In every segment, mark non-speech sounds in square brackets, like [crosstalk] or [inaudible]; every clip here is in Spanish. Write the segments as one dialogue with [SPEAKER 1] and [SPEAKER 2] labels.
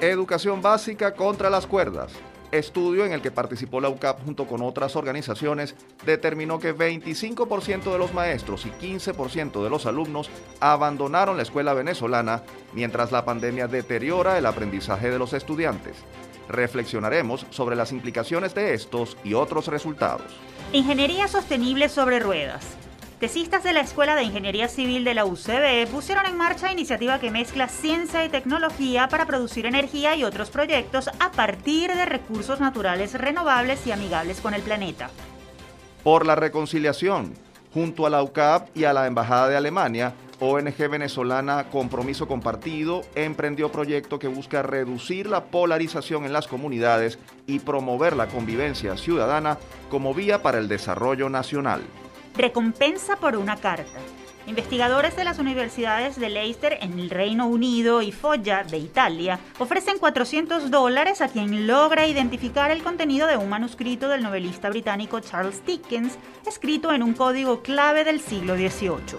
[SPEAKER 1] Educación básica contra las cuerdas. Estudio en el que participó la UCAP junto con otras organizaciones determinó que 25% de los maestros y 15% de los alumnos abandonaron la escuela venezolana mientras la pandemia deteriora el aprendizaje de los estudiantes. Reflexionaremos sobre las implicaciones de estos y otros resultados.
[SPEAKER 2] Ingeniería sostenible sobre ruedas. Tesistas de la Escuela de Ingeniería Civil de la UCB pusieron en marcha iniciativa que mezcla ciencia y tecnología para producir energía y otros proyectos a partir de recursos naturales renovables y amigables con el planeta.
[SPEAKER 1] Por la reconciliación, junto a la UCAP y a la Embajada de Alemania, ONG venezolana Compromiso Compartido emprendió proyecto que busca reducir la polarización en las comunidades y promover la convivencia ciudadana como vía para el desarrollo nacional.
[SPEAKER 2] Recompensa por una carta. Investigadores de las universidades de Leicester en el Reino Unido y Foggia de Italia ofrecen 400 dólares a quien logra identificar el contenido de un manuscrito del novelista británico Charles Dickens, escrito en un código clave del siglo XVIII.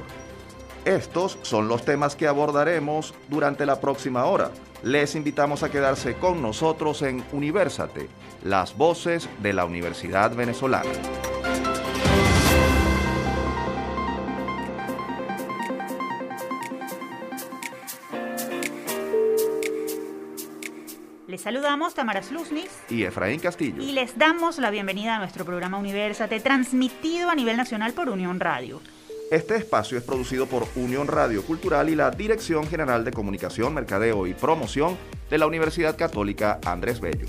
[SPEAKER 1] Estos son los temas que abordaremos durante la próxima hora. Les invitamos a quedarse con nosotros en Universate, las voces de la Universidad Venezolana.
[SPEAKER 2] Les saludamos Tamara Sluznis
[SPEAKER 1] y Efraín Castillo.
[SPEAKER 2] Y les damos la bienvenida a nuestro programa Universate, transmitido a nivel nacional por Unión Radio.
[SPEAKER 1] Este espacio es producido por Unión Radio Cultural y la Dirección General de Comunicación, Mercadeo y Promoción de la Universidad Católica Andrés Bello.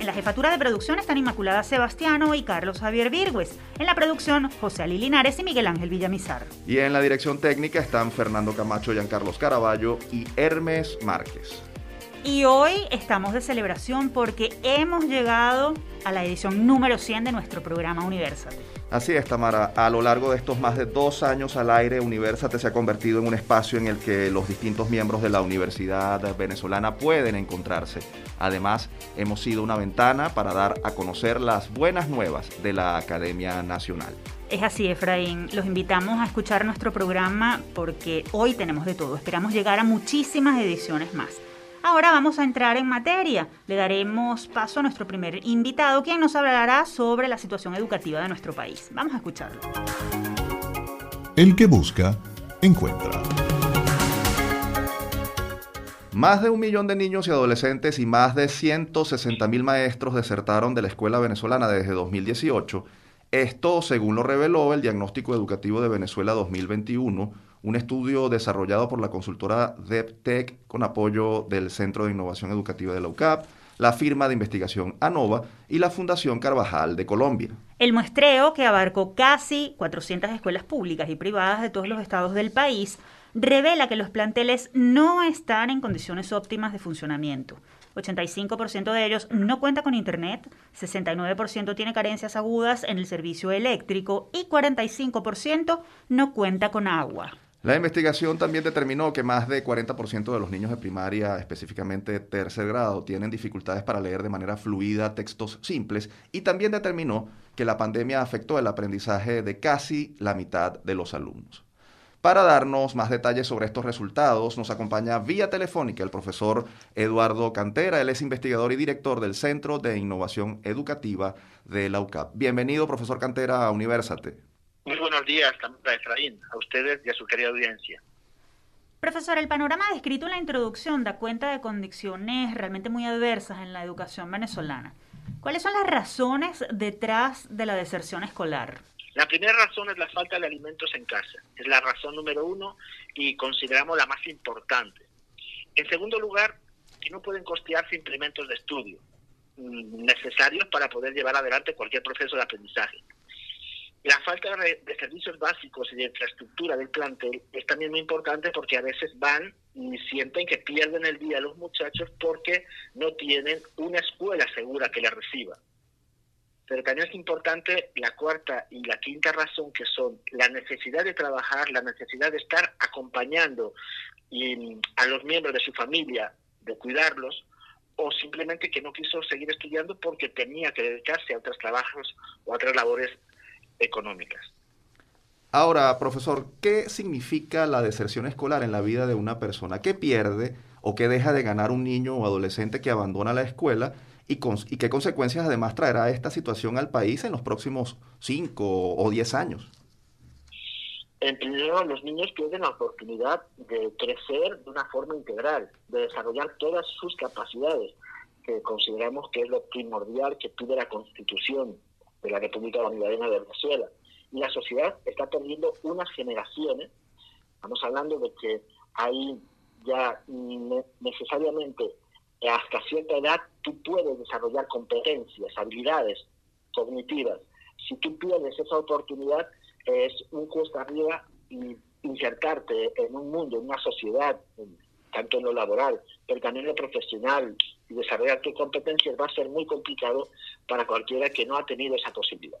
[SPEAKER 2] En la jefatura de producción están Inmaculada Sebastiano y Carlos Javier Virgües. En la producción, José Ali Linares y Miguel Ángel Villamizar.
[SPEAKER 1] Y en la dirección técnica están Fernando Camacho, Giancarlos Caraballo y Hermes Márquez.
[SPEAKER 2] Y hoy estamos de celebración porque hemos llegado a la edición número 100 de nuestro programa Universate.
[SPEAKER 1] Así es, Tamara. A lo largo de estos más de dos años al aire, Universate se ha convertido en un espacio en el que los distintos miembros de la Universidad venezolana pueden encontrarse. Además, hemos sido una ventana para dar a conocer las buenas nuevas de la Academia Nacional.
[SPEAKER 2] Es así, Efraín. Los invitamos a escuchar nuestro programa porque hoy tenemos de todo. Esperamos llegar a muchísimas ediciones más. Ahora vamos a entrar en materia. Le daremos paso a nuestro primer invitado, quien nos hablará sobre la situación educativa de nuestro país. Vamos a escucharlo.
[SPEAKER 3] El que busca, encuentra.
[SPEAKER 1] Más de un millón de niños y adolescentes y más de 160 mil maestros desertaron de la escuela venezolana desde 2018. Esto, según lo reveló el Diagnóstico Educativo de Venezuela 2021, un estudio desarrollado por la consultora DevTech con apoyo del Centro de Innovación Educativa de la UCAP, la firma de investigación ANOVA y la Fundación Carvajal de Colombia.
[SPEAKER 2] El muestreo, que abarcó casi 400 escuelas públicas y privadas de todos los estados del país, revela que los planteles no están en condiciones óptimas de funcionamiento. 85% de ellos no cuenta con Internet, 69% tiene carencias agudas en el servicio eléctrico y 45% no cuenta con agua.
[SPEAKER 1] La investigación también determinó que más de 40% de los niños de primaria, específicamente tercer grado, tienen dificultades para leer de manera fluida textos simples y también determinó que la pandemia afectó el aprendizaje de casi la mitad de los alumnos. Para darnos más detalles sobre estos resultados, nos acompaña vía telefónica el profesor Eduardo Cantera. Él es investigador y director del Centro de Innovación Educativa de la UCAP. Bienvenido, profesor Cantera, a Universate.
[SPEAKER 4] Muy buenos días, Tamara Efraín, a ustedes y a su querida audiencia.
[SPEAKER 2] Profesor, el panorama descrito en la introducción da cuenta de condiciones realmente muy adversas en la educación venezolana. ¿Cuáles son las razones detrás de la deserción escolar?
[SPEAKER 4] La primera razón es la falta de alimentos en casa. Es la razón número uno y consideramos la más importante. En segundo lugar, que no pueden costearse implementos de estudio mm, necesarios para poder llevar adelante cualquier proceso de aprendizaje. La falta de servicios básicos y de infraestructura del plantel es también muy importante porque a veces van y sienten que pierden el día los muchachos porque no tienen una escuela segura que les reciba. Pero también es importante la cuarta y la quinta razón que son la necesidad de trabajar, la necesidad de estar acompañando a los miembros de su familia, de cuidarlos, o simplemente que no quiso seguir estudiando porque tenía que dedicarse a otros trabajos o a otras labores económicas.
[SPEAKER 1] Ahora, profesor, ¿qué significa la deserción escolar en la vida de una persona? ¿Qué pierde o qué deja de ganar un niño o adolescente que abandona la escuela y, y qué consecuencias además traerá esta situación al país en los próximos 5 o 10 años.
[SPEAKER 4] En primer lugar, los niños pierden la oportunidad de crecer de una forma integral, de desarrollar todas sus capacidades, que consideramos que es lo primordial que pide la Constitución de la República Bolivariana de Venezuela. Y la sociedad está perdiendo unas generaciones. Estamos hablando de que hay ya necesariamente hasta cierta edad tú puedes desarrollar competencias, habilidades cognitivas. Si tú pierdes esa oportunidad, es un cuesta arriba y insertarte en un mundo, en una sociedad, tanto en lo laboral, pero también en lo profesional, y desarrollar tus competencias va a ser muy complicado para cualquiera que no ha tenido esa posibilidad.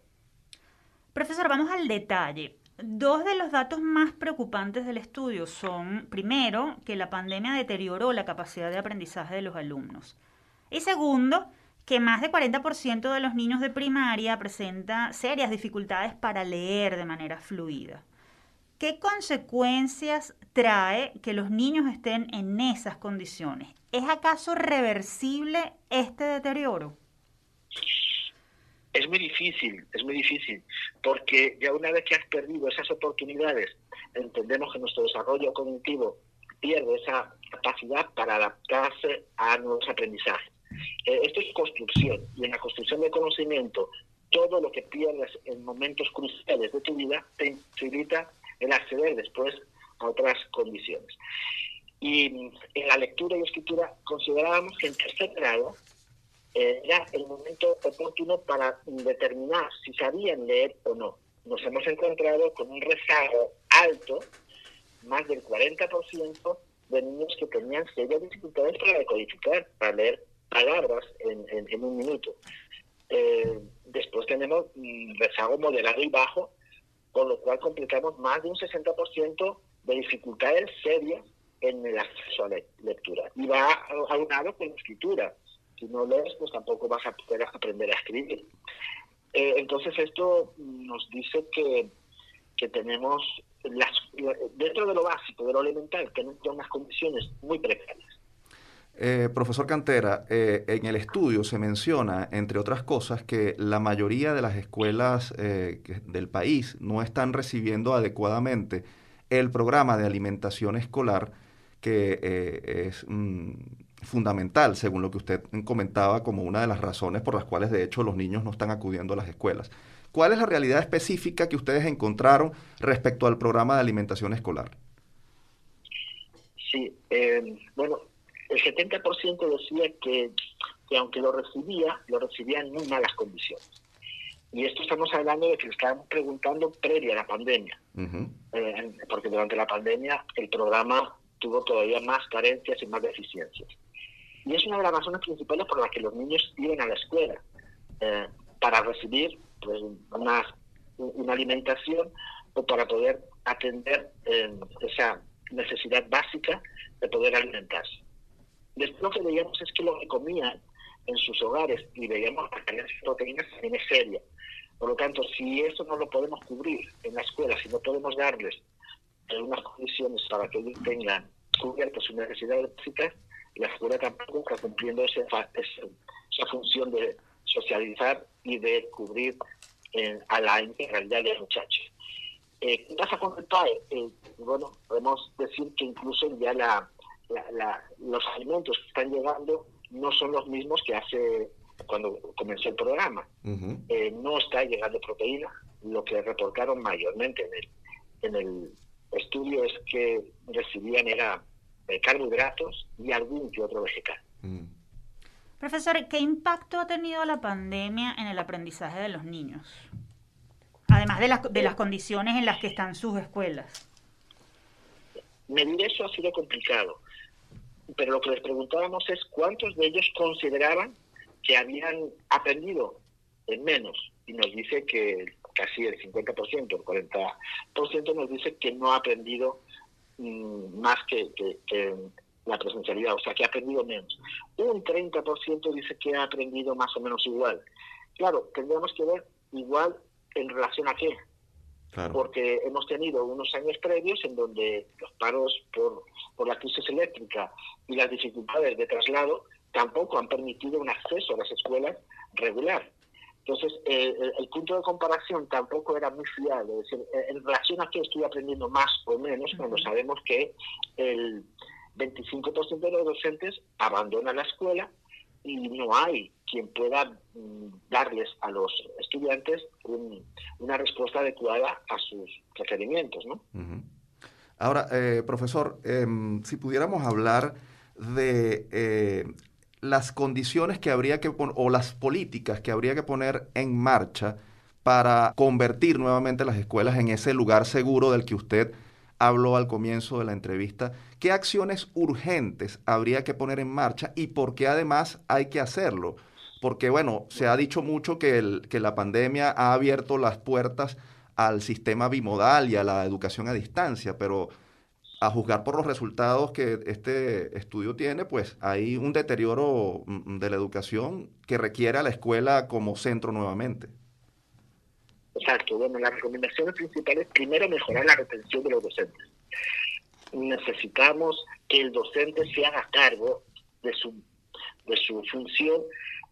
[SPEAKER 2] Profesor, vamos al detalle. Dos de los datos más preocupantes del estudio son, primero, que la pandemia deterioró la capacidad de aprendizaje de los alumnos. Y segundo, que más de 40% de los niños de primaria presenta serias dificultades para leer de manera fluida. ¿Qué consecuencias trae que los niños estén en esas condiciones? ¿Es acaso reversible este deterioro?
[SPEAKER 4] Es muy difícil, es muy difícil, porque ya una vez que has perdido esas oportunidades, entendemos que nuestro desarrollo cognitivo pierde esa capacidad para adaptarse a nuevos aprendizajes. Eh, esto es construcción, y en la construcción del conocimiento, todo lo que pierdes en momentos cruciales de tu vida te imposibilita el acceder después a otras condiciones. Y en la lectura y escritura considerábamos que en tercer grado era el momento oportuno para determinar si sabían leer o no. Nos hemos encontrado con un rezago alto, más del 40% de niños que tenían serias dificultades para decodificar, para leer palabras en, un minuto. Eh, después tenemos un rezago moderado y bajo, con lo cual complicamos más de un 60% de dificultades serias en el acceso a la lectura. Y va aunado con escritura si no lees, pues tampoco vas a poder aprender a escribir. Eh, entonces esto nos dice que, que tenemos, las, dentro de lo básico, de lo elemental, tenemos unas condiciones muy precarias.
[SPEAKER 1] Eh, profesor Cantera, eh, en el estudio se menciona, entre otras cosas, que la mayoría de las escuelas del país no están recibiendo adecuadamente el programa de alimentación escolar que es mm, fundamental, según lo que usted comentaba, como una de las razones por las cuales de hecho los niños no están acudiendo a las escuelas. ¿Cuál es la realidad específica que ustedes encontraron respecto al programa de alimentación escolar?
[SPEAKER 4] Sí, eh, bueno, el 70% decía que, que, aunque lo recibía, lo recibía en muy malas condiciones. Y esto estamos hablando de que le estábamos preguntando previa a la pandemia, eh, porque durante la pandemia el programa tuvo todavía más carencias y más deficiencias. Y es una de las razones principales por las que los niños iban a la escuela, eh, para recibir pues, una, una, alimentación o para poder atender eh, esa necesidad básica de poder alimentarse. Después lo que veíamos es que lo que comían en sus hogares y veíamos la carencia de proteínas también es seria. Por lo tanto, si eso no lo podemos cubrir en la escuela, si no podemos darles algunas condiciones para que ellos tengan cubiertas sus necesidades básicas, la escuela tampoco está cumpliendo esa, esa función de socializar y de cubrir eh, a la integralidad de los muchachos. Eh, ¿Qué pasa con el PAE? Eh, bueno, podemos decir que incluso ya la, los alimentos que están llegando no son los mismos que hace cuando comenzó el programa. no está llegando proteína. Lo que reportaron mayormente en el, en el estudio es que recibían era de carbohidratos y algún que otro vegetal. Mm.
[SPEAKER 2] Profesor, ¿qué impacto ha tenido la pandemia en el aprendizaje de los niños? Además de las, de las condiciones en las que están sus escuelas.
[SPEAKER 4] Medir eso ha sido complicado, pero lo que les preguntábamos es cuántos de ellos consideraban que habían aprendido en menos, y nos dice que casi el 50%, el 40% nos dice que no ha aprendido Mm, más que, la presencialidad, o sea, que ha aprendido menos. Un 30% dice que ha aprendido más o menos igual. Claro, tendríamos que ver igual en relación a qué. Porque hemos tenido unos años previos en donde los paros por, por la crisis eléctrica y las dificultades de traslado tampoco han permitido un acceso a las escuelas regular. Entonces, eh, el, punto de comparación tampoco era muy fiable. Es decir, eh, en relación a que estoy aprendiendo más o menos, cuando sabemos que el 25% de los docentes abandona la escuela y no hay quien pueda mm, darles a los estudiantes una respuesta adecuada a sus requerimientos. ¿no?
[SPEAKER 1] Ahora, eh, profesor, em, si pudiéramos hablar de las condiciones que habría que poner, o las políticas que habría que poner en marcha para convertir nuevamente las escuelas en ese lugar seguro del que usted habló al comienzo de la entrevista. ¿Qué acciones urgentes habría que poner en marcha y por qué además hay que hacerlo? Porque, bueno, se ha dicho mucho que, el, que la pandemia ha abierto las puertas al sistema bimodal y a la educación a distancia, pero a juzgar por los resultados que este estudio tiene, pues hay un deterioro mm, de la educación que requiere a la escuela como centro nuevamente.
[SPEAKER 4] Exacto, bueno, las recomendaciones principales, primero mejorar la retención de los docentes. Necesitamos que el docente se haga cargo de su, de su función.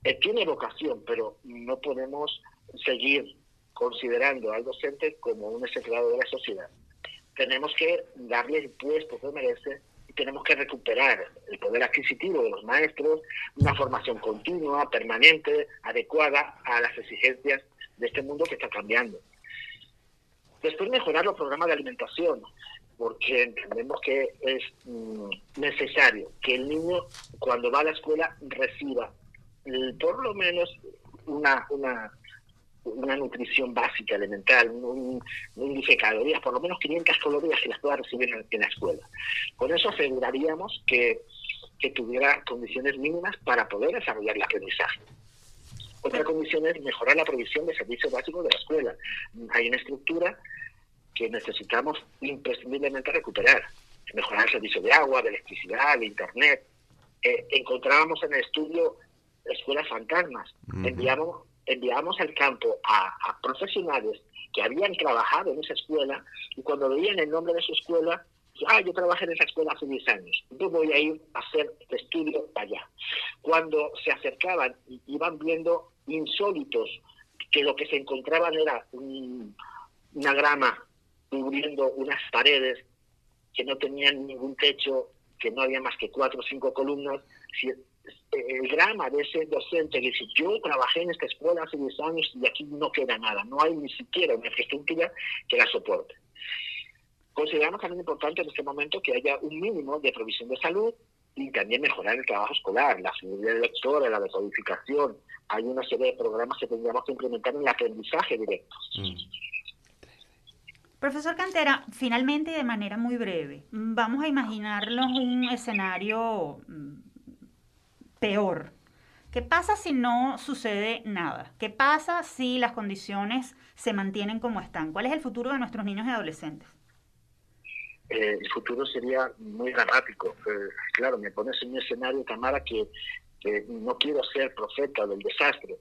[SPEAKER 4] Eh, tiene vocación, pero no podemos seguir considerando al docente como un execrado de la sociedad tenemos que darle el puesto que merece y tenemos que recuperar el poder adquisitivo de los maestros, una formación continua, permanente, adecuada a las exigencias de este mundo que está cambiando. Después mejorar los programas de alimentación, porque entendemos que es mm, necesario que el niño cuando va a la escuela reciba por lo menos una, una una nutrición básica, elemental, un, índice de calorías, por lo menos 500 calorías que las pueda recibir en, la escuela. Con eso aseguraríamos que, que tuviera condiciones mínimas para poder desarrollar el aprendizaje. Otra condición es mejorar la provisión de servicios básicos de la escuela. Hay una estructura que necesitamos imprescindiblemente recuperar. Mejorar el servicio de agua, de electricidad, de internet. Eh, encontrábamos en el estudio escuelas fantasmas. Enviamos enviábamos al campo a, profesionales que habían trabajado en esa escuela y cuando veían el nombre de su escuela, ah, yo trabajé en esa escuela hace 10 años, yo voy a ir a hacer estudio allá. Cuando se acercaban y iban viendo insólitos, que lo que se encontraban era una grama cubriendo unas paredes que no tenían ningún techo, que no había más que cuatro o cinco columnas, el drama de ese docente que dice, yo trabajé en esta escuela hace 10 años y aquí no queda nada, no hay ni siquiera una infraestructura que la soporte. Consideramos también importante en este momento que haya un mínimo de provisión de salud y también mejorar el trabajo escolar, la seguridad lectora, la decodificación. Hay una serie de programas que tendríamos que implementar en el aprendizaje directo. Mm.
[SPEAKER 2] Profesor Cantera, finalmente de manera muy breve, vamos a imaginarnos un escenario mm, peor. ¿Qué pasa si no sucede nada? ¿Qué pasa si las condiciones se mantienen como están? ¿Cuál es el futuro de nuestros niños y adolescentes?
[SPEAKER 4] Eh, el futuro sería muy dramático. Eh, claro, me pones en un escenario, Tamara, que, que no quiero ser profeta del desastre,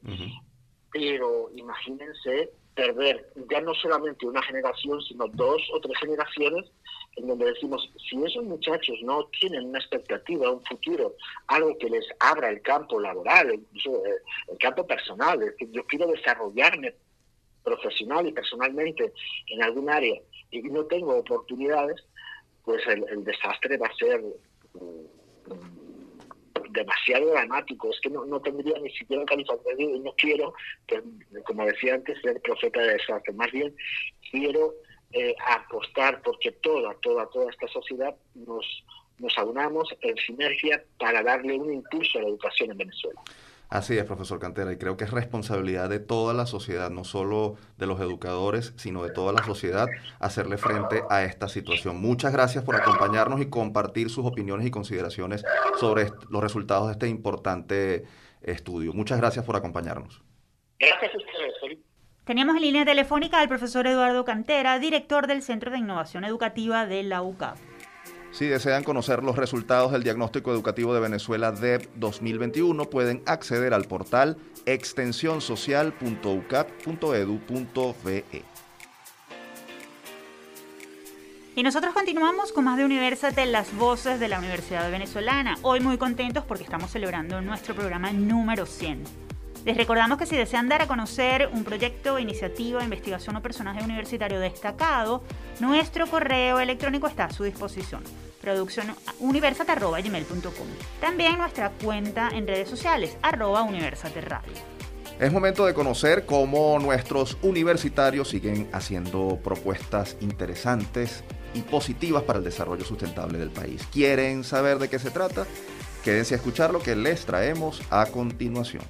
[SPEAKER 4] pero imagínense perder ya no solamente una generación, sino dos o tres generaciones en donde decimos, si esos muchachos no tienen una expectativa, un futuro, algo que les abra el campo laboral, eh, el, campo personal, yo quiero desarrollarme profesional y personalmente en algún área y no tengo oportunidades, pues el, desastre va a ser mm, demasiado dramático. Es que no, no tendría ni siquiera calificativo y no quiero, pues, como decía antes, ser profeta de desastre. Más bien quiero eh, apostar porque toda, toda, toda esta sociedad nos, nos aunamos en sinergia para darle un impulso a la educación en Venezuela.
[SPEAKER 1] Así es, profesor Cantera, y creo que es responsabilidad de toda la sociedad, no solo de los educadores, sino de toda la sociedad, hacerle frente a esta situación. Muchas gracias por acompañarnos y compartir sus opiniones y consideraciones sobre los resultados de este importante estudio. Muchas gracias por acompañarnos.
[SPEAKER 4] Gracias a ustedes.
[SPEAKER 2] Teníamos en línea telefónica al profesor Eduardo Cantera, director del Centro de Innovación Educativa de la UCAP.
[SPEAKER 1] Si desean conocer los resultados del Diagnóstico Educativo de Venezuela DEP 2021, pueden acceder al portal extensionsocial.ucap.edu.ve.
[SPEAKER 2] Y nosotros continuamos con más de Universate, las voces de la Universidad Venezolana. Hoy muy contentos porque estamos celebrando nuestro programa número 100. Les recordamos que si desean dar a conocer un proyecto, iniciativa, investigación o personaje universitario destacado, nuestro correo electrónico está a su disposición producciónuniversate.gmail.com También nuestra cuenta en redes sociales, arroba Universate Radio.
[SPEAKER 1] Es momento de conocer cómo nuestros universitarios siguen haciendo propuestas interesantes y positivas para el desarrollo sustentable del país. ¿Quieren saber de qué se trata? Quédense a escuchar lo que les traemos a continuación.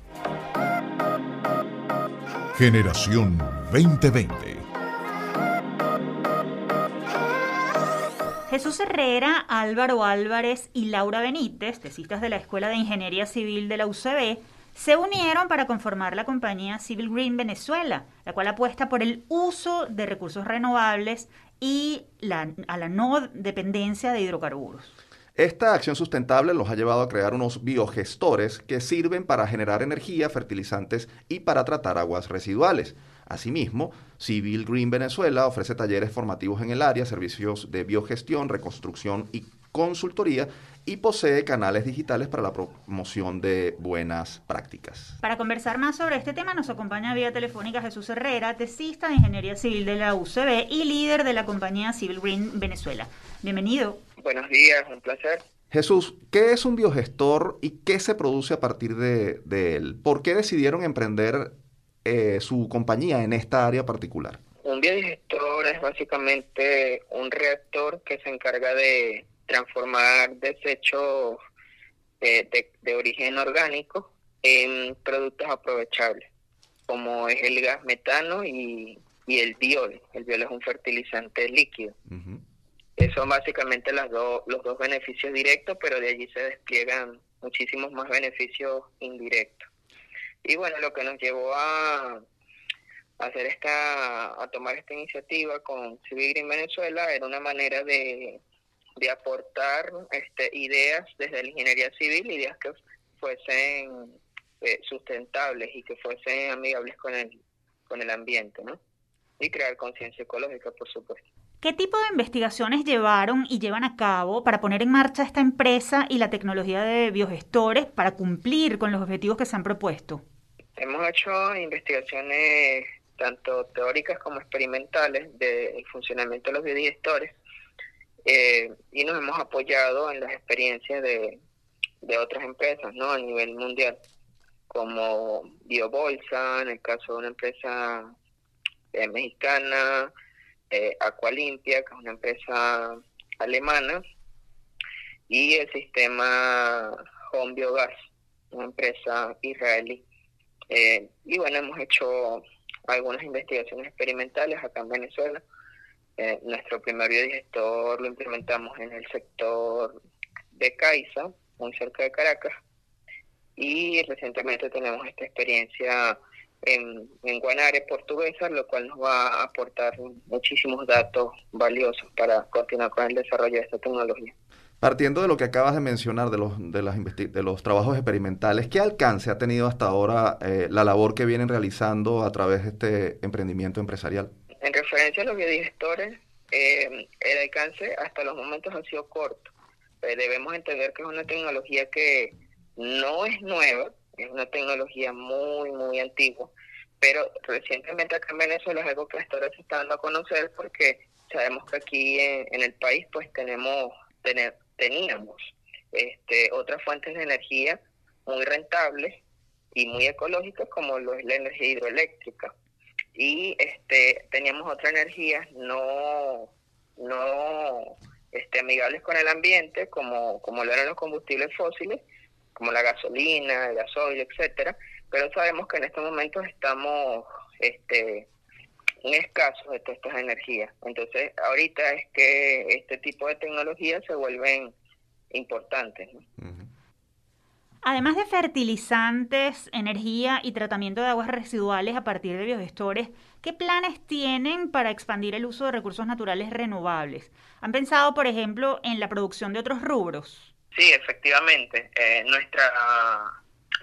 [SPEAKER 3] Generación 2020.
[SPEAKER 2] Jesús Herrera, Álvaro Álvarez y Laura Benítez, tesistas de la Escuela de Ingeniería Civil de la UCB, se unieron para conformar la compañía Civil Green Venezuela, la cual apuesta por el uso de recursos renovables y a la no dependencia de hidrocarburos.
[SPEAKER 1] Esta acción sustentable los ha llevado a crear unos biogestores que sirven para generar energía, fertilizantes y para tratar aguas residuales. Asimismo, Civil Green Venezuela ofrece talleres formativos en el área, servicios de biogestión, reconstrucción y consultoría y posee canales digitales para la promoción de buenas prácticas.
[SPEAKER 2] Para conversar más sobre este tema nos acompaña vía telefónica Jesús Herrera, tesista de Ingeniería Civil de la UCB y líder de la compañía Civil Green Venezuela. Bienvenido.
[SPEAKER 5] Buenos días, un placer.
[SPEAKER 1] Jesús, ¿qué es un biogestor y qué se produce a partir de, él? ¿Por qué decidieron emprender eh, su compañía en esta área particular?
[SPEAKER 5] Un biodigestor es básicamente un reactor que se encarga de transformar desechos de, de, origen orgánico en productos aprovechables, como es el gas metano y, el biol. El biol es un fertilizante líquido. Son básicamente las los dos beneficios directos, pero de allí se despliegan muchísimos más beneficios indirectos. Y bueno, lo que nos llevó a, hacer esta, a tomar esta iniciativa con Civil Green Venezuela era una manera de, de aportar este, ideas desde la ingeniería civil, ideas que fuesen eh, sustentables y que fuesen amigables con el, con el ambiente, ¿no? Y crear conciencia ecológica, por supuesto.
[SPEAKER 2] ¿Qué tipo de investigaciones llevaron y llevan a cabo para poner en marcha esta empresa y la tecnología de biogestores para cumplir con los objetivos que se han propuesto?
[SPEAKER 5] Hemos hecho investigaciones tanto teóricas como experimentales del funcionamiento de los biodigestores eh, y nos hemos apoyado en las experiencias de, de otras empresas ¿no? a nivel mundial, como Biobolsa, en el caso de una empresa eh, mexicana, eh, Aqualimpia, que es una empresa alemana, y el sistema Home Biogas, una empresa israelí. Eh, y bueno, hemos hecho algunas investigaciones experimentales acá en Venezuela. Eh, nuestro primer biodigestor lo implementamos en el sector de Caiza, muy cerca de Caracas, y recientemente tenemos esta experiencia en, Guanare portuguesa, lo cual nos va a aportar muchísimos datos valiosos para continuar con el desarrollo de esta tecnología.
[SPEAKER 1] Partiendo de lo que acabas de mencionar de los, de, las de los trabajos experimentales, ¿qué alcance ha tenido hasta ahora eh, la labor que vienen realizando a través de este emprendimiento empresarial?
[SPEAKER 5] En referencia a los biodigestores, eh, el alcance hasta los momentos ha sido corto. Eh, debemos entender que es una tecnología que no es nueva, es una tecnología muy, muy antigua, pero recientemente acá en Venezuela es algo que hasta ahora se está dando a conocer porque sabemos que aquí en, el país pues tenemos, tener, teníamos este, otras fuentes de energía muy rentables y muy ecológicas como lo es la energía hidroeléctrica y este teníamos otras energías no no este amigables con el ambiente como como lo eran los combustibles fósiles como la gasolina, el gasoil, etcétera, pero sabemos que en estos momentos estamos este un escaso de todas estas energías. Entonces, ahorita es que este tipo de tecnologías se vuelven importantes.
[SPEAKER 2] Además de fertilizantes, energía y tratamiento de aguas residuales a partir de biogestores, ¿qué planes tienen para expandir el uso de recursos naturales renovables? ¿Han pensado, por ejemplo, en la producción de otros rubros?
[SPEAKER 5] Sí, efectivamente. Eh, nuestra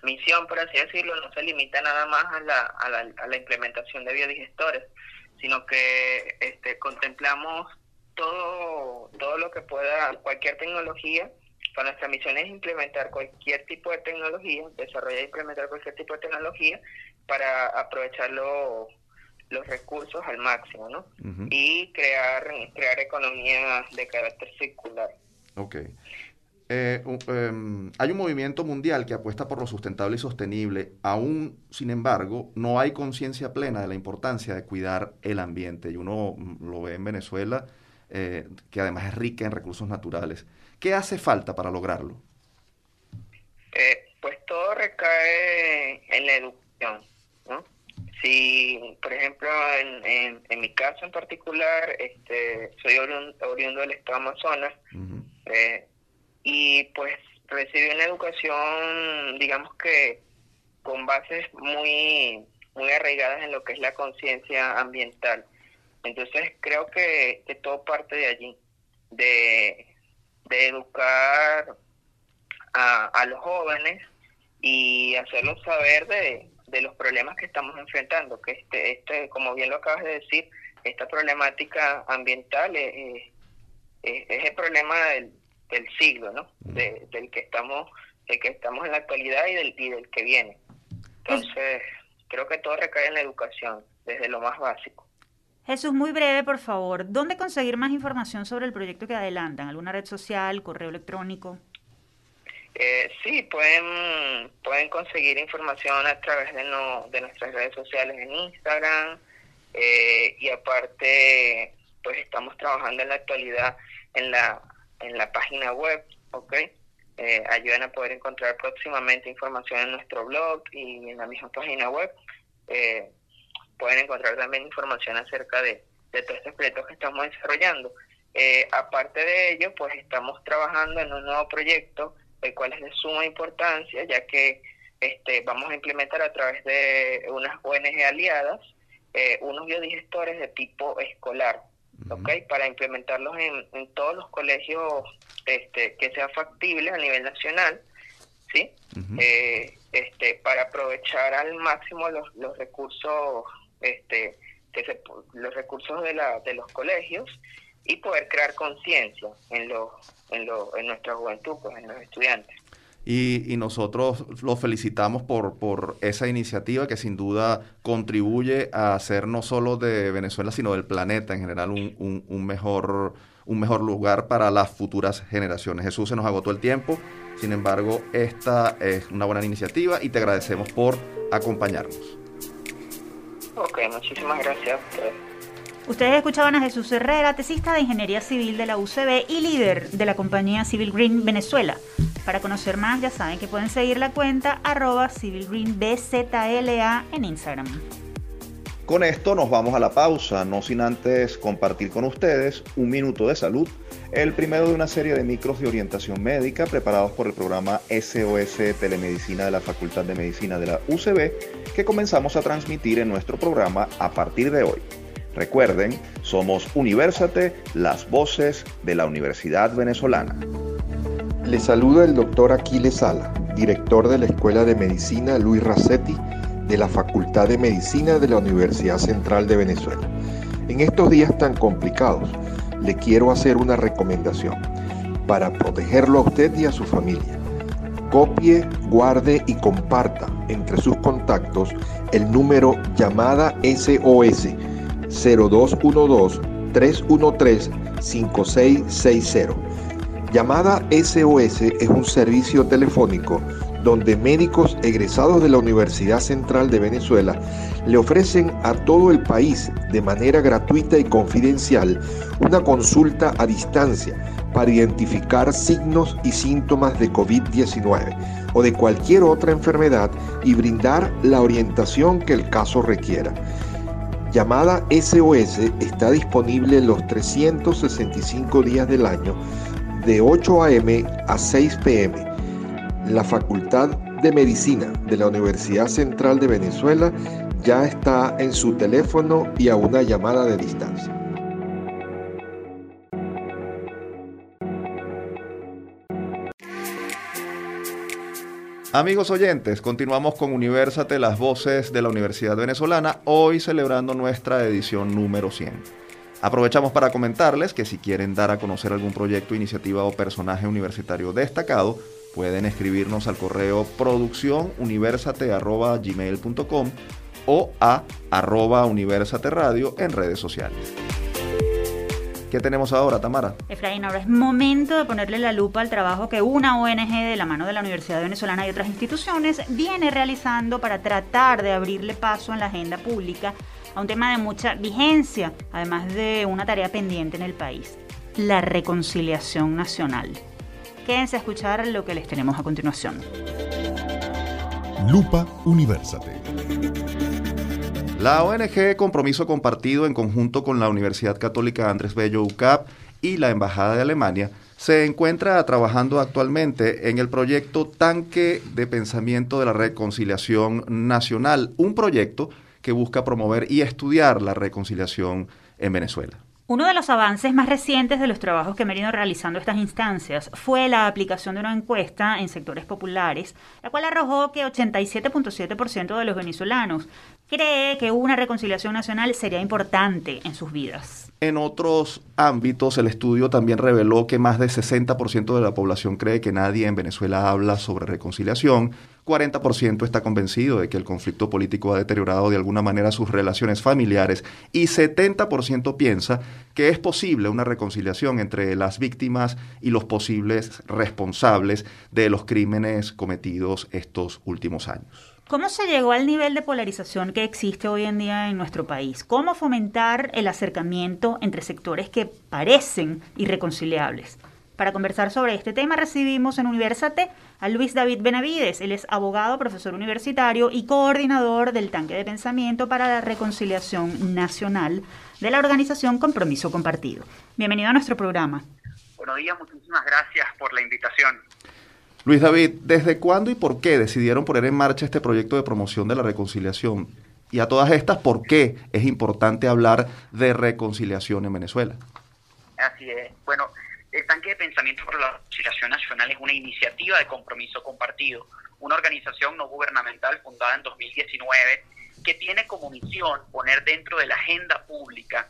[SPEAKER 5] misión, por así decirlo, no se limita nada más a la, a la, a la implementación de biodigestores, sino que este, contemplamos todo, todo lo que pueda, cualquier tecnología. Nuestra misión es implementar cualquier tipo de tecnología, desarrollar e implementar cualquier tipo de tecnología para aprovechar los recursos al máximo, ¿no? Y crear, crear economía de carácter circular.
[SPEAKER 1] Ok. Eh, em, hay un movimiento mundial que apuesta por lo sustentable y sostenible. Aún, sin embargo, no hay conciencia plena de la importancia de cuidar el ambiente. Y uno mm, lo ve en Venezuela, eh, que además es rica en recursos naturales. ¿Qué hace falta para lograrlo?
[SPEAKER 5] Eh, pues todo recae en la educación. ¿no? Si, por ejemplo, en, en, mi caso en particular, este, soy oriundo, del estado Amazonas, y pues recibí una educación, digamos que con bases muy, muy arraigadas en lo que es la conciencia ambiental. Entonces creo que, todo parte de allí, de, educar a, los jóvenes y hacerlos saber de, los problemas que estamos enfrentando, que este, este, como bien lo acabas de decir, esta problemática ambiental es, es el problema del, del siglo, ¿no? del que estamos, del que estamos en la actualidad y del, y del que viene. Entonces, creo que todo recae en la educación, desde lo más básico.
[SPEAKER 2] Jesús, muy breve, por favor. ¿Dónde conseguir más información sobre el proyecto que adelantan? ¿Alguna red social, correo electrónico?
[SPEAKER 5] Eh, sí, pueden, pueden conseguir información a través de, no, de nuestras redes sociales en Instagram eh, y aparte, pues estamos trabajando en la actualidad en la en la página web, ¿ok? Eh, ayudan a poder encontrar próximamente información en nuestro blog y en la misma página web. Eh, pueden encontrar también información acerca de, de todos estos proyectos que estamos desarrollando. Eh, aparte de ello, pues estamos trabajando en un nuevo proyecto, el cual es de suma importancia, ya que este, vamos a implementar a través de unas ONG aliadas unos biodigestores de tipo escolar. Para implementarlos en, todos los colegios este, que sea factible a nivel nacional, ¿sí? Eh, este, para aprovechar al máximo los, los recursos, este, los recursos de, la, de los colegios y poder crear conciencia en, los, en, los, en nuestra juventud, pues, en los estudiantes.
[SPEAKER 1] Y, nosotros los felicitamos por, por esa iniciativa que sin duda contribuye a hacer no solo de Venezuela, sino del planeta en general un, un, mejor, un mejor lugar para las futuras generaciones. Jesús, se nos agotó el tiempo, sin embargo, esta es una buena iniciativa y te agradecemos por acompañarnos.
[SPEAKER 5] Ok, muchísimas gracias.
[SPEAKER 2] Ustedes escuchaban a Jesús Herrera, tesista de Ingeniería Civil de la UCB y líder de la compañía Civil Green Venezuela. Para conocer más, ya saben que pueden seguir la cuenta arroba civilgreenbzla en Instagram.
[SPEAKER 1] Con esto nos vamos a la pausa, no sin antes compartir con ustedes un minuto de salud, el primero de una serie de micros de orientación médica preparados por el programa SOS Telemedicina de la Facultad de Medicina de la UCB, que comenzamos a transmitir en nuestro programa a partir de hoy. Recuerden, somos Universate, las voces de la Universidad Venezolana.
[SPEAKER 6] Le saluda el doctor Aquiles Sala, director de la Escuela de Medicina Luis Racetti de la Facultad de Medicina de la Universidad Central de Venezuela. En estos días tan complicados, le quiero hacer una recomendación para protegerlo a usted y a su familia. Copie, guarde y comparta entre sus contactos el número llamada SOS 0212-313-5660. Llamada SOS es un servicio telefónico donde médicos egresados de la Universidad Central de Venezuela le ofrecen a todo el país de manera gratuita y confidencial una consulta a distancia para identificar signos y síntomas de COVID-19 o de cualquier otra enfermedad y brindar la orientación que el caso requiera. Llamada SOS está disponible los 365 días del año de 8 a.m. a 6 p.m. La Facultad de Medicina de la Universidad Central de Venezuela ya está en su teléfono y a una llamada de distancia.
[SPEAKER 1] Amigos oyentes, continuamos con Universate, las voces de la Universidad Venezolana, hoy celebrando nuestra edición número 100. Aprovechamos para comentarles que si quieren dar a conocer algún proyecto, iniciativa o personaje universitario destacado, pueden escribirnos al correo producciónuniversate.gmail.com o a arroba universate radio en redes sociales. ¿Qué tenemos ahora, Tamara?
[SPEAKER 2] Efraín, ahora es momento de ponerle la lupa al trabajo que una ONG de la mano de la Universidad Venezolana y otras instituciones viene realizando para tratar de abrirle paso en la agenda pública a un tema de mucha vigencia, además de una tarea pendiente en el país, la reconciliación nacional. Quédense a escuchar lo que les tenemos a continuación.
[SPEAKER 3] Lupa Universate.
[SPEAKER 1] La ONG Compromiso Compartido, en conjunto con la Universidad Católica Andrés Bello UCAP y la Embajada de Alemania, se encuentra trabajando actualmente en el proyecto Tanque de Pensamiento de la Reconciliación Nacional, un proyecto que busca promover y estudiar la reconciliación en Venezuela.
[SPEAKER 2] Uno de los avances más recientes de los trabajos que han venido realizando estas instancias fue la aplicación de una encuesta en sectores populares, la cual arrojó que 87.7% de los venezolanos cree que una reconciliación nacional sería importante en sus vidas.
[SPEAKER 1] En otros ámbitos, el estudio también reveló que más del 60% de la población cree que nadie en Venezuela habla sobre reconciliación, 40% está convencido de que el conflicto político ha deteriorado de alguna manera sus relaciones familiares y 70% piensa que es posible una reconciliación entre las víctimas y los posibles responsables de los crímenes cometidos estos últimos años.
[SPEAKER 2] ¿Cómo se llegó al nivel de polarización que existe hoy en día en nuestro país? ¿Cómo fomentar el acercamiento entre sectores que parecen irreconciliables? Para conversar sobre este tema recibimos en Universate a Luis David Benavides. Él es abogado, profesor universitario y coordinador del Tanque de Pensamiento para la Reconciliación Nacional de la organización Compromiso Compartido. Bienvenido a nuestro programa.
[SPEAKER 7] Buenos días, muchísimas gracias por la invitación.
[SPEAKER 1] Luis David, ¿desde cuándo y por qué decidieron poner en marcha este proyecto de promoción de la reconciliación? Y a todas estas, ¿por qué es importante hablar de reconciliación en Venezuela?
[SPEAKER 7] Así es. Bueno, el Tanque de Pensamiento por la Reconciliación Nacional es una iniciativa de compromiso compartido, una organización no gubernamental fundada en 2019 que tiene como misión poner dentro de la agenda pública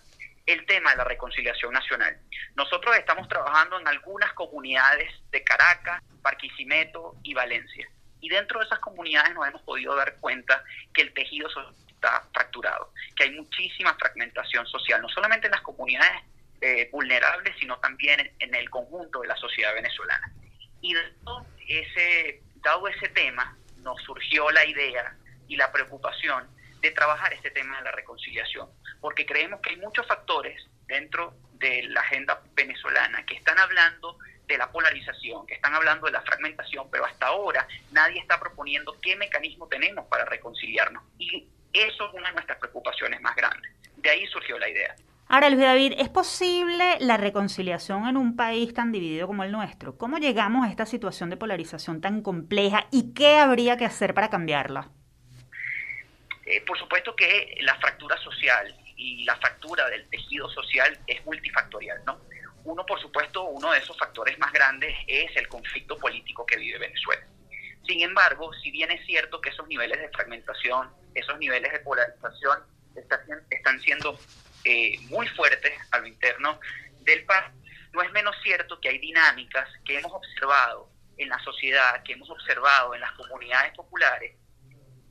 [SPEAKER 7] el tema de la reconciliación nacional. Nosotros estamos trabajando en algunas comunidades de Caracas, Barquisimeto y Valencia. Y dentro de esas comunidades nos hemos podido dar cuenta que el tejido está fracturado, que hay muchísima fragmentación social, no solamente en las comunidades eh, vulnerables, sino también en, el conjunto de la sociedad venezolana. Y dado ese, dado ese tema, nos surgió la idea y la preocupación de trabajar este tema de la reconciliación, porque creemos que hay muchos factores dentro de la agenda venezolana que están hablando de la polarización, que están hablando de la fragmentación, pero hasta ahora nadie está proponiendo qué mecanismo tenemos para reconciliarnos. Y eso es una de nuestras preocupaciones más grandes. De ahí surgió la idea.
[SPEAKER 2] Ahora, Luis David, ¿es posible la reconciliación en un país tan dividido como el nuestro? ¿Cómo llegamos a esta situación de polarización tan compleja y qué habría que hacer para cambiarla?
[SPEAKER 7] Eh, por supuesto que la fractura social y la fractura del tejido social es multifactorial, ¿no? Uno, por supuesto, uno de esos factores más grandes es el conflicto político que vive Venezuela. Sin embargo, si bien es cierto que esos niveles de fragmentación, esos niveles de polarización están siendo eh, muy fuertes a lo interno del país, no es menos cierto que hay dinámicas que hemos observado en la sociedad, que hemos observado en las comunidades populares,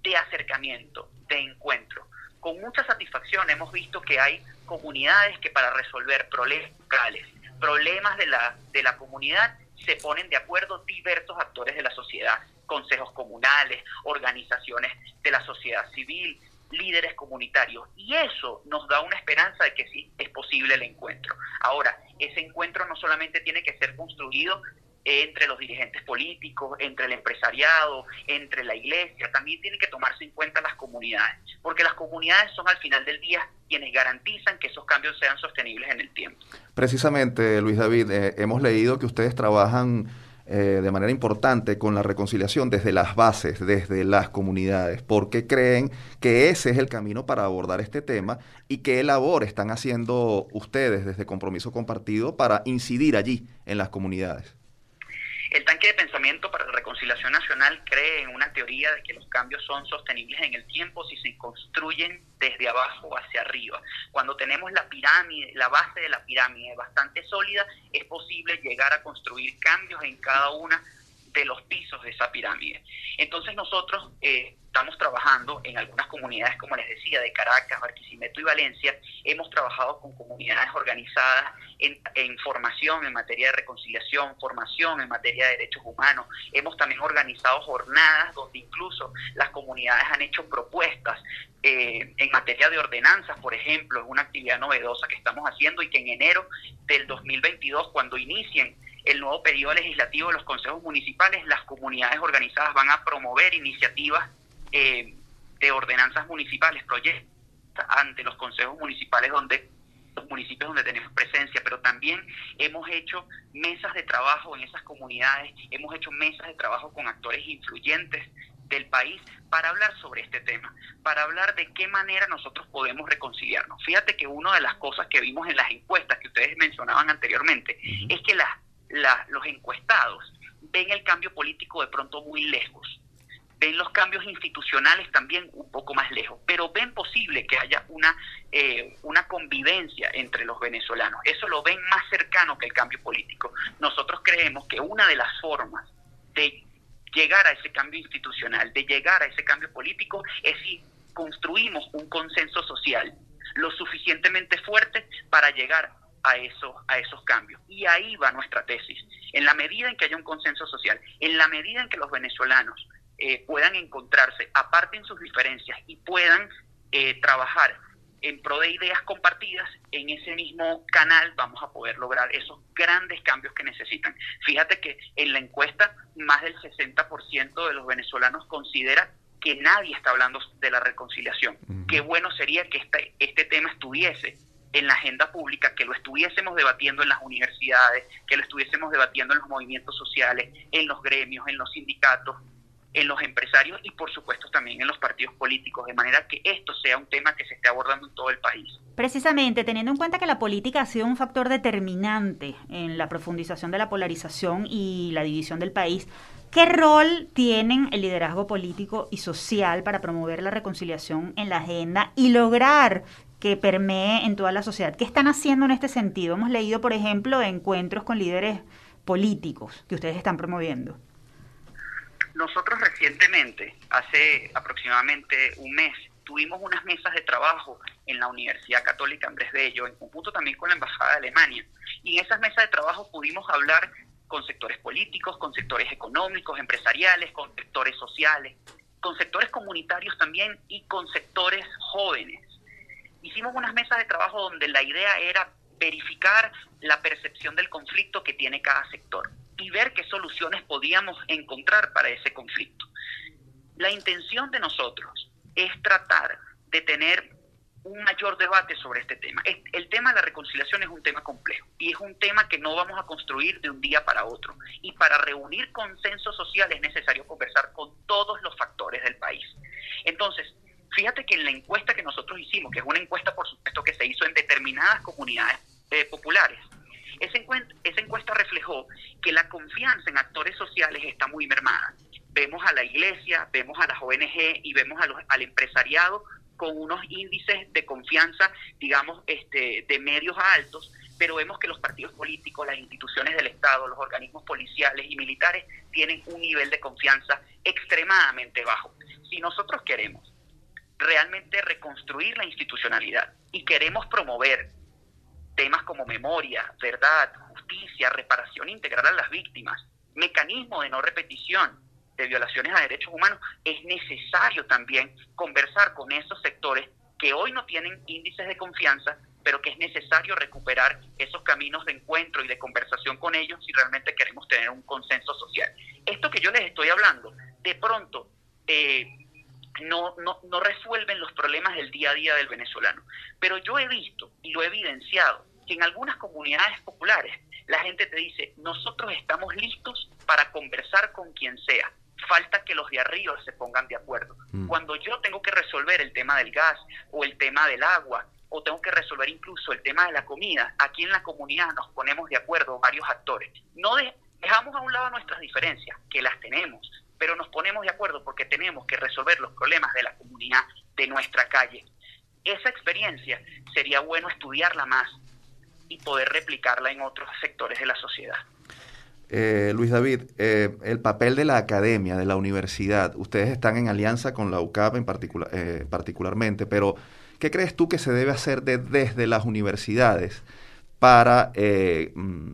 [SPEAKER 7] de acercamiento, de encuentro. Con mucha satisfacción hemos visto que hay comunidades que para resolver problemas locales, problemas de la, de la comunidad, se ponen de acuerdo diversos actores de la sociedad, consejos comunales, organizaciones de la sociedad civil, líderes comunitarios. Y eso nos da una esperanza de que sí es posible el encuentro. Ahora, ese encuentro no solamente tiene que ser construido entre los dirigentes políticos, entre el empresariado, entre la iglesia, también tiene que tomarse en cuenta las comunidades, porque las comunidades son al final del día quienes garantizan que esos cambios sean sostenibles en el tiempo.
[SPEAKER 1] Precisamente, Luis David, eh, hemos leído que ustedes trabajan eh, de manera importante con la reconciliación desde las bases, desde las comunidades, porque creen que ese es el camino para abordar este tema y qué labor están haciendo ustedes desde Compromiso Compartido para incidir allí en las comunidades.
[SPEAKER 7] Nacional cree en una teoría de que los cambios son sostenibles en el tiempo si se construyen desde abajo hacia arriba. Cuando tenemos la pirámide, la base de la pirámide bastante sólida, es posible llegar a construir cambios en cada una de los pisos de esa pirámide. Entonces nosotros eh, estamos trabajando en algunas comunidades, como les decía, de Caracas, Barquisimeto y Valencia. Hemos trabajado con comunidades organizadas en, formación en materia de reconciliación, formación en materia de derechos humanos. Hemos también organizado jornadas donde incluso las comunidades han hecho propuestas eh, en materia de ordenanzas, por ejemplo. Es una actividad novedosa que estamos haciendo y que en enero del 2022, cuando inicien el nuevo periodo legislativo de los consejos municipales, las comunidades organizadas van a promover iniciativas eh, de ordenanzas municipales, proyectos ante los consejos municipales donde los municipios donde tenemos presencia, pero también hemos hecho mesas de trabajo en esas comunidades, hemos hecho mesas de trabajo con actores influyentes del país para hablar sobre este tema, para hablar de qué manera nosotros podemos reconciliarnos. Fíjate que una de las cosas que vimos en las encuestas que ustedes mencionaban anteriormente es que las los encuestados ven el cambio político de pronto muy lejos, ven los cambios institucionales también un poco más lejos, pero ven posible que haya una, eh, una convivencia entre los venezolanos. Eso lo ven más cercano que el cambio político. Nosotros creemos que una de las formas de llegar a ese cambio institucional, de llegar a ese cambio político, es si construimos un consenso social lo suficientemente fuerte para llegar a, eso, a esos cambios. Y ahí va nuestra tesis. En la medida en que haya un consenso social, en la medida en que los venezolanos eh, puedan encontrarse, aparten sus diferencias y puedan eh, trabajar en pro de ideas compartidas, en ese mismo canal vamos a poder lograr esos grandes cambios que necesitan. Fíjate que en la encuesta más del 60% de los venezolanos considera que nadie está hablando de la reconciliación. Qué bueno sería que este, este tema estuviese en la agenda pública, que lo estuviésemos debatiendo en las universidades, que lo estuviésemos debatiendo en los movimientos sociales, en los gremios, en los sindicatos, en los empresarios y por supuesto también en los partidos políticos, de manera que esto sea un tema que se esté abordando en todo el país.
[SPEAKER 2] Precisamente, teniendo en cuenta que la política ha sido un factor determinante en la profundización de la polarización y la división del país, ¿qué rol tienen el liderazgo político y social para promover la reconciliación en la agenda y lograr que permee en toda la sociedad. ¿Qué están haciendo en este sentido? Hemos leído, por ejemplo, encuentros con líderes políticos que ustedes están promoviendo.
[SPEAKER 7] Nosotros recientemente, hace aproximadamente un mes, tuvimos unas mesas de trabajo en la Universidad Católica Andrés Bello, en conjunto también con la Embajada de Alemania. Y en esas mesas de trabajo pudimos hablar con sectores políticos, con sectores económicos, empresariales, con sectores sociales, con sectores comunitarios también y con sectores jóvenes hicimos unas mesas de trabajo donde la idea era verificar la percepción del conflicto que tiene cada sector y ver qué soluciones podíamos encontrar para ese conflicto. La intención de nosotros es tratar de tener un mayor debate sobre este tema. El tema de la reconciliación es un tema complejo y es un tema que no vamos a construir de un día para otro. Y para reunir consenso social es necesario conversar con todos los factores del país. Entonces, Fíjate que en la encuesta que nosotros hicimos, que es una encuesta por supuesto que se hizo en determinadas comunidades eh, populares, esa encuesta, reflejó que la confianza en actores sociales está muy mermada. Vemos a la iglesia, vemos a las ONG y vemos a los, al empresariado con unos índices de confianza, digamos, este, de medios a altos, pero vemos que los partidos políticos, las instituciones del Estado, los organismos policiales y militares tienen un nivel de confianza extremadamente bajo. Si nosotros queremos realmente reconstruir la institucionalidad y queremos promover temas como memoria, verdad, justicia, reparación integral a las víctimas, mecanismo de no repetición de violaciones a derechos humanos, es necesario también conversar con esos sectores que hoy no tienen índices de confianza, pero que es necesario recuperar esos caminos de encuentro y de conversación con ellos si realmente queremos tener un consenso social. Esto que yo les estoy hablando, de pronto eh, no, no, no resuelven los problemas del día a día del venezolano. Pero yo he visto y lo he evidenciado que en algunas comunidades populares la gente te dice, nosotros estamos listos para conversar con quien sea. Falta que los de arriba se pongan de acuerdo. Mm. Cuando yo tengo que resolver el tema del gas o el tema del agua o tengo que resolver incluso el tema de la comida, aquí en la comunidad nos ponemos de acuerdo varios actores. No, de, Dejamos a un lado nuestras diferencias, que las tenemos, pero nos ponemos de acuerdo porque tenemos que resolver los problemas de la comunidad, de nuestra calle. Esa experiencia sería bueno estudiarla más y poder replicarla en otros sectores de la sociedad.
[SPEAKER 1] Eh, Luis David, eh, el papel de la academia, de la universidad, ustedes están en alianza con la UCAP en particular, eh, particularmente, pero ¿qué crees tú que se debe hacer desde las universidades para mm,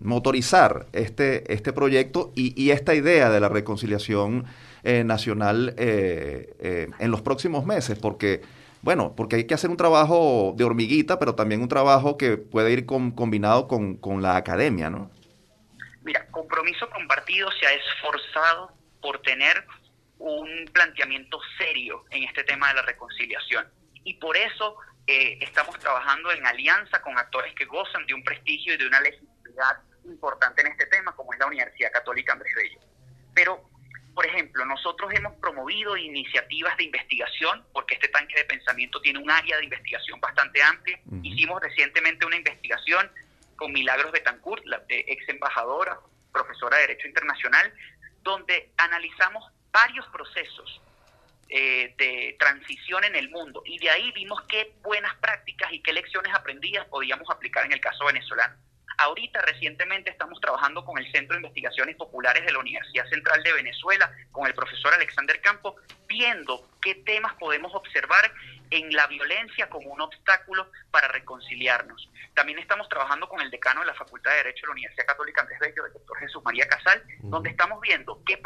[SPEAKER 1] motorizar este, este proyecto y, esta idea de la reconciliación nacional en los próximos meses? Porque, bueno, porque hay que hacer un trabajo de hormiguita, pero también un trabajo que puede ir combinado con, con la academia, ¿no?
[SPEAKER 7] Mira, Compromiso Compartido se ha esforzado por tener un planteamiento serio en este tema de la reconciliación. Y por eso eh, estamos trabajando en alianza con actores que gozan de un prestigio y de una legitimidad importante en este tema, como es la Universidad Católica Andrés Bello. Pero, por ejemplo, nosotros hemos promovido iniciativas de investigación, porque este tanque de pensamiento tiene un área de investigación bastante amplia. Hicimos recientemente una investigación con Milagros Betancourt, la ex embajadora, profesora de Derecho Internacional, donde analizamos varios procesos eh, de transición en el mundo y de ahí vimos qué buenas prácticas y qué lecciones aprendidas podíamos aplicar en el caso venezolano. Ahorita recientemente estamos trabajando con el Centro de Investigaciones Populares de la Universidad Central de Venezuela, con el profesor Alexander Campo, viendo qué temas podemos observar en la violencia como un obstáculo para reconciliarnos. También estamos trabajando con el decano de la Facultad de Derecho de la Universidad Católica Andrés Bello, el doctor Jesús María Casal, donde estamos viendo qué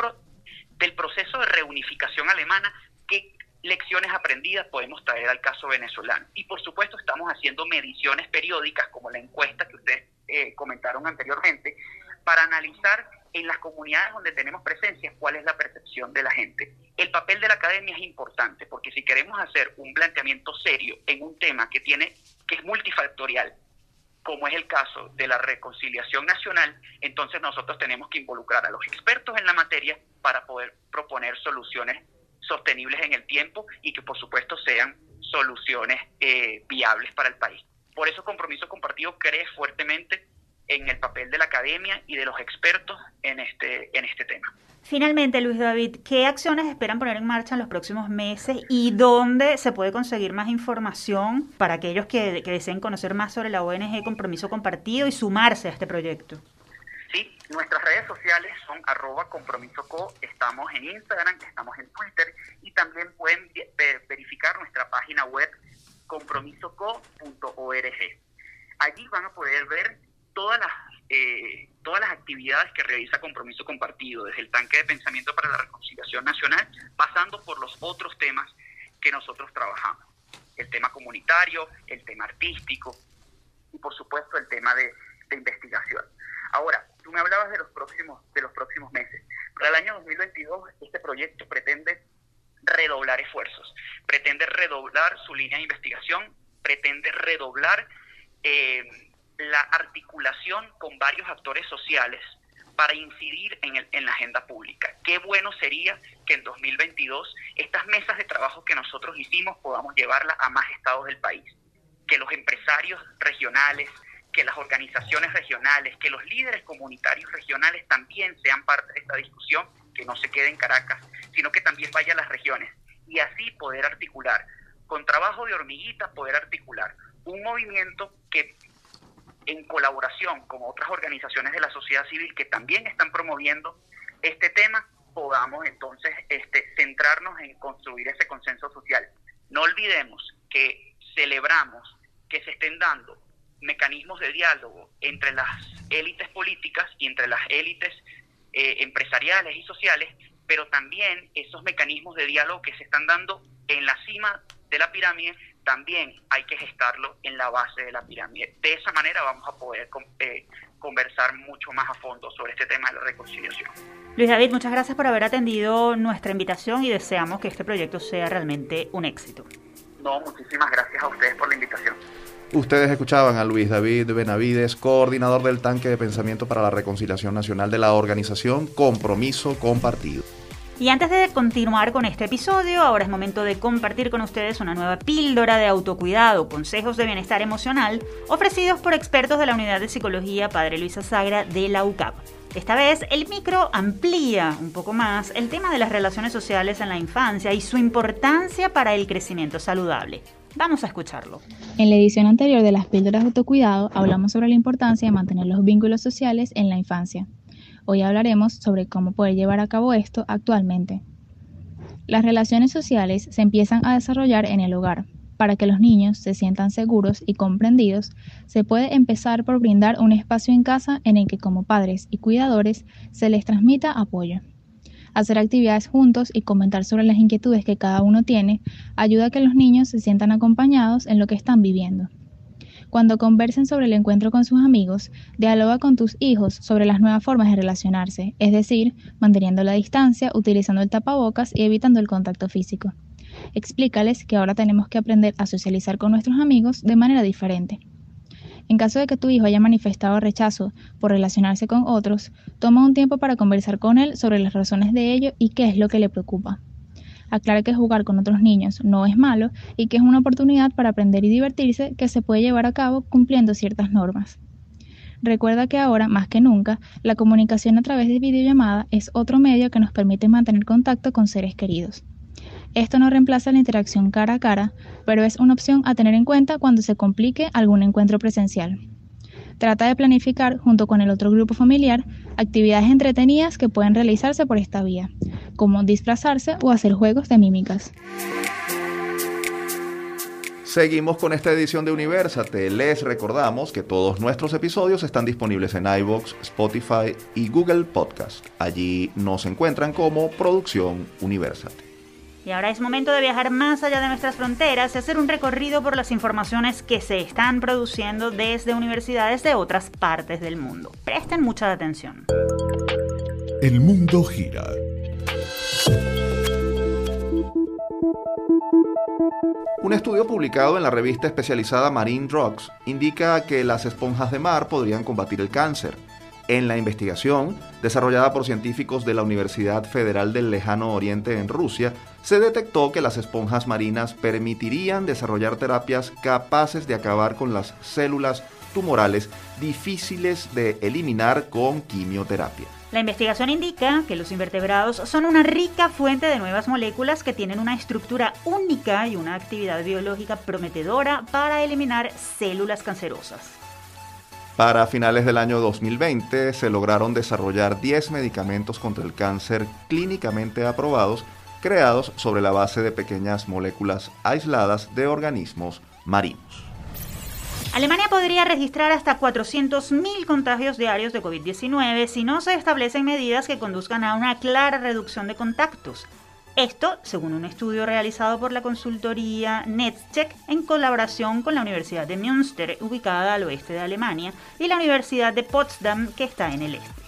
[SPEAKER 7] del proceso de reunificación alemana, qué lecciones aprendidas podemos traer al caso venezolano. Y por supuesto estamos haciendo mediciones periódicas, como la encuesta que ustedes eh, comentaron anteriormente, para analizar en las comunidades donde tenemos presencia cuál es la percepción de la gente. El papel de la academia es importante porque si queremos hacer un planteamiento serio en un tema que tiene que es multifactorial, como es el caso de la reconciliación nacional, entonces nosotros tenemos que involucrar a los expertos en la materia para poder proponer soluciones sostenibles en el tiempo y que por supuesto sean soluciones eh, viables para el país. Por eso Compromiso Compartido cree fuertemente en el papel de la academia y de los expertos en este, en este tema.
[SPEAKER 2] Finalmente, Luis David, ¿qué acciones esperan poner en marcha en los próximos meses y dónde se puede conseguir más información para aquellos que, deseen conocer más sobre la ONG Compromiso Compartido y sumarse a este proyecto?
[SPEAKER 7] Sí, nuestras redes sociales son arroba compromisoco, estamos en Instagram, estamos en Twitter y también pueden verificar nuestra página web compromisoco.org. Allí van a poder ver todas las, eh, todas las actividades que realiza Compromiso Compartido, desde el tanque de pensamiento para la reconciliación nacional, pasando por los otros temas que nosotros trabajamos. El tema comunitario, el tema artístico y por supuesto el tema de, de investigación. Ahora, tú me hablabas de los próximos, de los próximos meses. Para el año 2022 este proyecto pretende redoblar esfuerzos, pretende redoblar su línea de investigación, pretende redoblar eh, la articulación con varios actores sociales para incidir en, el, en la agenda pública. Qué bueno sería que en 2022 estas mesas de trabajo que nosotros hicimos podamos llevarlas a más estados del país, que los empresarios regionales, que las organizaciones regionales, que los líderes comunitarios regionales también sean parte de esta discusión, que no se quede en Caracas, sino que también vaya a las regiones y así poder articular, con trabajo de hormiguita, poder articular un movimiento que en colaboración con otras organizaciones de la sociedad civil que también están promoviendo este tema, podamos entonces este, centrarnos en construir ese consenso social. No olvidemos que celebramos que se estén dando mecanismos de diálogo entre las élites políticas y entre las élites eh, empresariales y sociales, pero también esos mecanismos de diálogo que se están dando en la cima de la pirámide también hay que gestarlo en la base de la pirámide. De esa manera vamos a poder eh, conversar mucho más a fondo sobre este tema de la reconciliación.
[SPEAKER 2] Luis David, muchas gracias por haber atendido nuestra invitación y deseamos que este proyecto sea realmente un éxito.
[SPEAKER 7] No, muchísimas gracias a ustedes por la invitación.
[SPEAKER 1] Ustedes escuchaban a Luis David Benavides, coordinador del tanque de pensamiento para la reconciliación nacional de la organización Compromiso Compartido.
[SPEAKER 2] Y antes de continuar con este episodio, ahora es momento de compartir con ustedes una nueva píldora de autocuidado, consejos de bienestar emocional, ofrecidos por expertos de la Unidad de Psicología Padre Luisa Sagra de la UCAP. Esta vez el micro amplía un poco más el tema de las relaciones sociales en la infancia y su importancia para el crecimiento saludable. Vamos a escucharlo.
[SPEAKER 8] En la edición anterior de las píldoras de autocuidado hablamos sobre la importancia de mantener los vínculos sociales en la infancia. Hoy hablaremos sobre cómo poder llevar a cabo esto actualmente. Las relaciones sociales se empiezan a desarrollar en el hogar. Para que los niños se sientan seguros y comprendidos, se puede empezar por brindar un espacio en casa en el que como padres y cuidadores se les transmita apoyo. Hacer actividades juntos y comentar sobre las inquietudes que cada uno tiene ayuda a que los niños se sientan acompañados en lo que están viviendo. Cuando conversen sobre el encuentro con sus amigos, dialoga con tus hijos sobre las nuevas formas de relacionarse, es decir, manteniendo la distancia, utilizando el tapabocas y evitando el contacto físico. Explícales que ahora tenemos que aprender a socializar con nuestros amigos de manera diferente. En caso de que tu hijo haya manifestado rechazo por relacionarse con otros, toma un tiempo para conversar con él sobre las razones de ello y qué es lo que le preocupa aclara que jugar con otros niños no es malo y que es una oportunidad para aprender y divertirse que se puede llevar a cabo cumpliendo ciertas normas. Recuerda que ahora, más que nunca, la comunicación a través de videollamada es otro medio que nos permite mantener contacto con seres queridos. Esto no reemplaza la interacción cara a cara, pero es una opción a tener en cuenta cuando se complique algún encuentro presencial. Trata de planificar, junto con el otro grupo familiar, actividades entretenidas que pueden realizarse por esta vía, como disfrazarse o hacer juegos de mímicas.
[SPEAKER 1] Seguimos con esta edición de Universate. Les recordamos que todos nuestros episodios están disponibles en iVoox, Spotify y Google Podcast. Allí nos encuentran como Producción Universate.
[SPEAKER 2] Y ahora es momento de viajar más allá de nuestras fronteras y hacer un recorrido por las informaciones que se están produciendo desde universidades de otras partes del mundo. Presten mucha atención.
[SPEAKER 3] El mundo gira.
[SPEAKER 1] Un estudio publicado en la revista especializada Marine Drugs indica que las esponjas de mar podrían combatir el cáncer. En la investigación, desarrollada por científicos de la Universidad Federal del Lejano Oriente en Rusia, se detectó que las esponjas marinas permitirían desarrollar terapias capaces de acabar con las células tumorales difíciles de eliminar con quimioterapia.
[SPEAKER 2] La investigación indica que los invertebrados son una rica fuente de nuevas moléculas que tienen una estructura única y una actividad biológica prometedora para eliminar células cancerosas.
[SPEAKER 1] Para finales del año 2020 se lograron desarrollar 10 medicamentos contra el cáncer clínicamente aprobados, creados sobre la base de pequeñas moléculas aisladas de organismos marinos.
[SPEAKER 2] Alemania podría registrar hasta 400.000 contagios diarios de COVID-19 si no se establecen medidas que conduzcan a una clara reducción de contactos. Esto, según un estudio realizado por la consultoría NetCheck en colaboración con la Universidad de Münster, ubicada al oeste de Alemania, y la Universidad de Potsdam, que está en el este.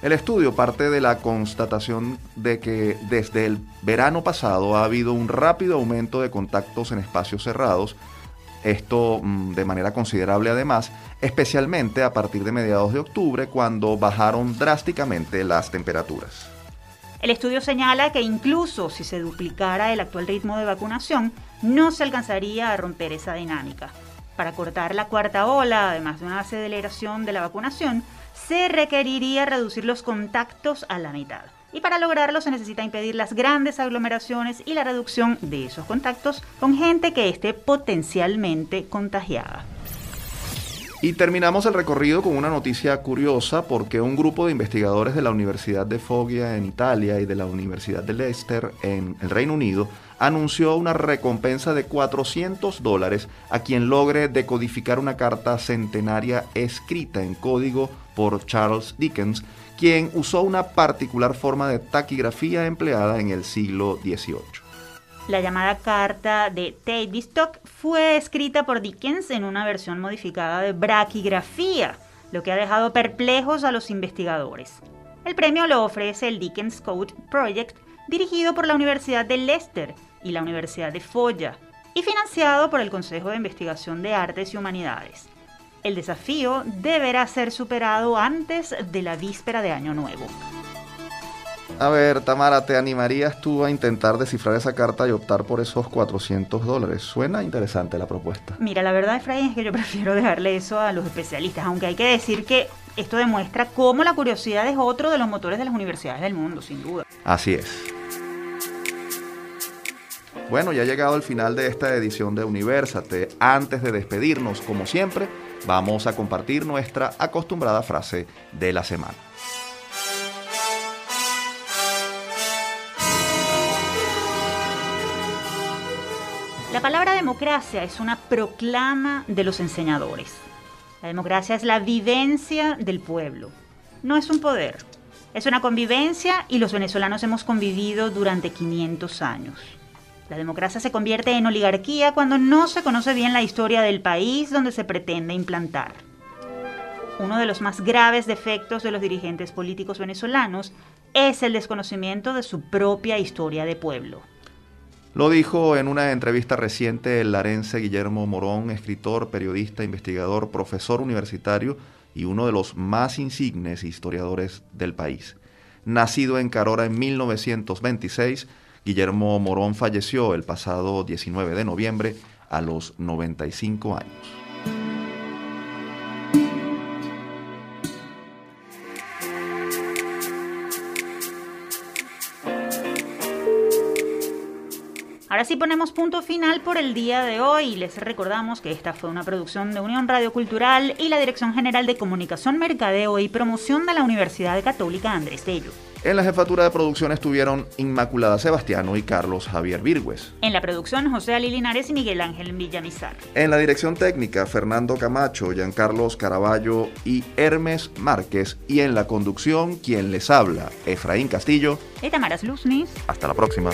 [SPEAKER 1] El estudio parte de la constatación de que desde el verano pasado ha habido un rápido aumento de contactos en espacios cerrados, esto mm, de manera considerable además, especialmente a partir de mediados de octubre cuando bajaron drásticamente las temperaturas.
[SPEAKER 2] El estudio señala que incluso si se duplicara el actual ritmo de vacunación, no se alcanzaría a romper esa dinámica. Para cortar la cuarta ola, además de una aceleración de la vacunación, se requeriría reducir los contactos a la mitad. Y para lograrlo se necesita impedir las grandes aglomeraciones y la reducción de esos contactos con gente que esté potencialmente contagiada.
[SPEAKER 1] Y terminamos el recorrido con una noticia curiosa porque un grupo de investigadores de la Universidad de Foggia en Italia y de la Universidad de Leicester en el Reino Unido anunció una recompensa de 400 dólares a quien logre decodificar una carta centenaria escrita en código por Charles Dickens, quien usó una particular forma de taquigrafía empleada en el siglo XVIII.
[SPEAKER 2] La llamada carta de Tavistock fue escrita por Dickens en una versión modificada de braquigrafía, lo que ha dejado perplejos a los investigadores. El premio lo ofrece el Dickens Code Project, dirigido por la Universidad de Leicester y la Universidad de Foggia, y financiado por el Consejo de Investigación de Artes y Humanidades. El desafío deberá ser superado antes de la víspera de Año Nuevo.
[SPEAKER 1] A ver, Tamara, ¿te animarías tú a intentar descifrar esa carta y optar por esos 400 dólares? Suena interesante la propuesta.
[SPEAKER 2] Mira, la verdad, Efraín, es que yo [laughs] prefiero dejarle eso a los especialistas, aunque hay que decir que esto demuestra cómo la curiosidad es otro de los motores de las universidades del mundo, sin duda.
[SPEAKER 1] Así es. Bueno, ya ha llegado el final de esta edición de Universate. Antes de despedirnos, como siempre, vamos a compartir nuestra acostumbrada frase de la semana.
[SPEAKER 2] La palabra democracia es una proclama de los enseñadores. La democracia es la vivencia del pueblo. No es un poder, es una convivencia y los venezolanos hemos convivido durante 500 años. La democracia se convierte en oligarquía cuando no se conoce bien la historia del país donde se pretende implantar. Uno de los más graves defectos de los dirigentes políticos venezolanos es el desconocimiento de su propia historia de pueblo.
[SPEAKER 1] Lo dijo en una entrevista reciente el larense Guillermo Morón, escritor, periodista, investigador, profesor universitario y uno de los más insignes historiadores del país. Nacido en Carora en 1926, Guillermo Morón falleció el pasado 19 de noviembre a los 95 años.
[SPEAKER 2] Ahora sí ponemos punto final por el día de hoy y les recordamos que esta fue una producción de Unión Radio Cultural y la Dirección General de Comunicación, Mercadeo y Promoción de la Universidad Católica Andrés Bello.
[SPEAKER 1] En la jefatura de producción estuvieron Inmaculada Sebastiano y Carlos Javier Virgües.
[SPEAKER 2] En la producción José Ali Linares y Miguel Ángel Villamizar.
[SPEAKER 1] En la dirección técnica Fernando Camacho, Giancarlos Caraballo y Hermes Márquez. Y en la conducción quien les habla, Efraín Castillo.
[SPEAKER 2] Y Tamaras Luznis.
[SPEAKER 1] Hasta la próxima.